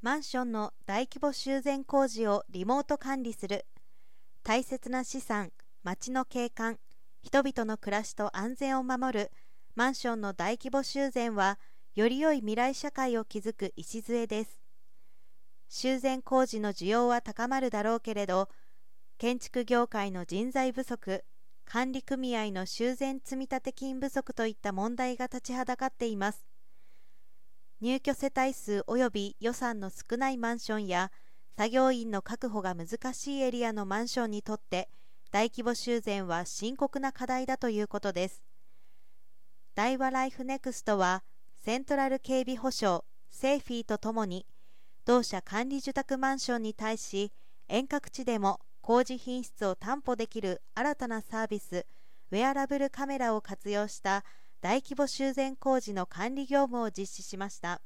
マンションの大規模修繕工事をリモート管理する。大切な資産、街の景観、人々の暮らしと安全を守る。マンションの大規模修繕はより良い未来社会を築く礎です。修繕工事の需要は高まるだろうけれど建築業界の人材不足管理組合の修繕積立金不足といった問題が立ちはだかっています。入居世帯数及び予算の少ないマンションや作業員の確保が難しいエリアのマンションにとって大規模修繕は深刻な課題だということです。大和ライフネクストはセントラル警備保障セーフィーとともに同社管理受託マンションに対し遠隔地でも工事品質を担保できる新たなサービスウェアラブルカメラを活用した大規模修繕工事の管理業務を実施しました。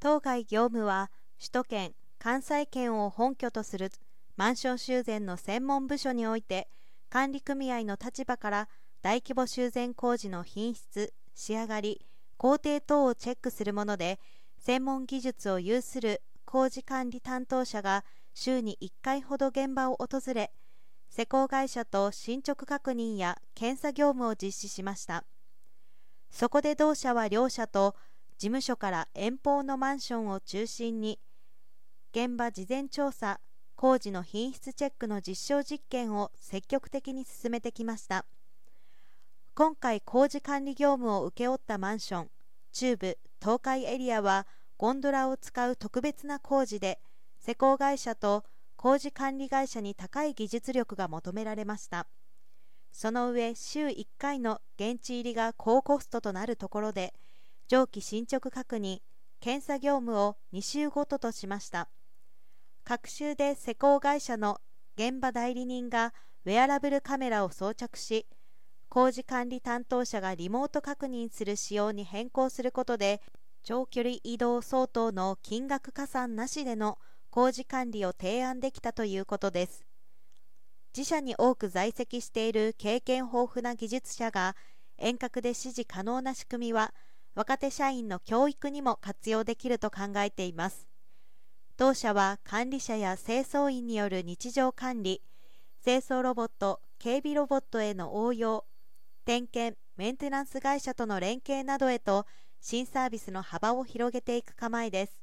当該業務は首都圏関西圏を本拠とするマンション修繕の専門部署において管理組合の立場から大規模修繕工事の品質仕上がり工程等をチェックするもので専門技術を有する工事管理担当者が週に1回ほど現場を訪れ施工会社と進捗確認や検査業務を実施しました。そこで同社は両社と事務所から遠方のマンションを中心に現場事前調査工事の品質チェックの実証実験を積極的に進めてきました。今回工事管理業務を請け負ったマンション中部東海エリアはゴンドラを使う特別な工事で施工会社と工事管理会社に高い技術力が求められました。その上週1回の現地入りが高コストとなるところで上記進捗確認検査業務を2週ごととしました。各週で施工会社の現場代理人がウェアラブルカメラを装着し工事管理担当者がリモート確認する仕様に変更することで長距離移動相当の金額加算なしでの工事管理を提案できたということです。自社に多く在籍している経験豊富な技術者が遠隔で指示可能な仕組みは若手社員の教育にも活用できると考えています。同社は管理者や清掃員による日常管理清掃ロボット警備ロボットへの応用点検メンテナンス会社との連携などへと新サービスの幅を広げていく構えです。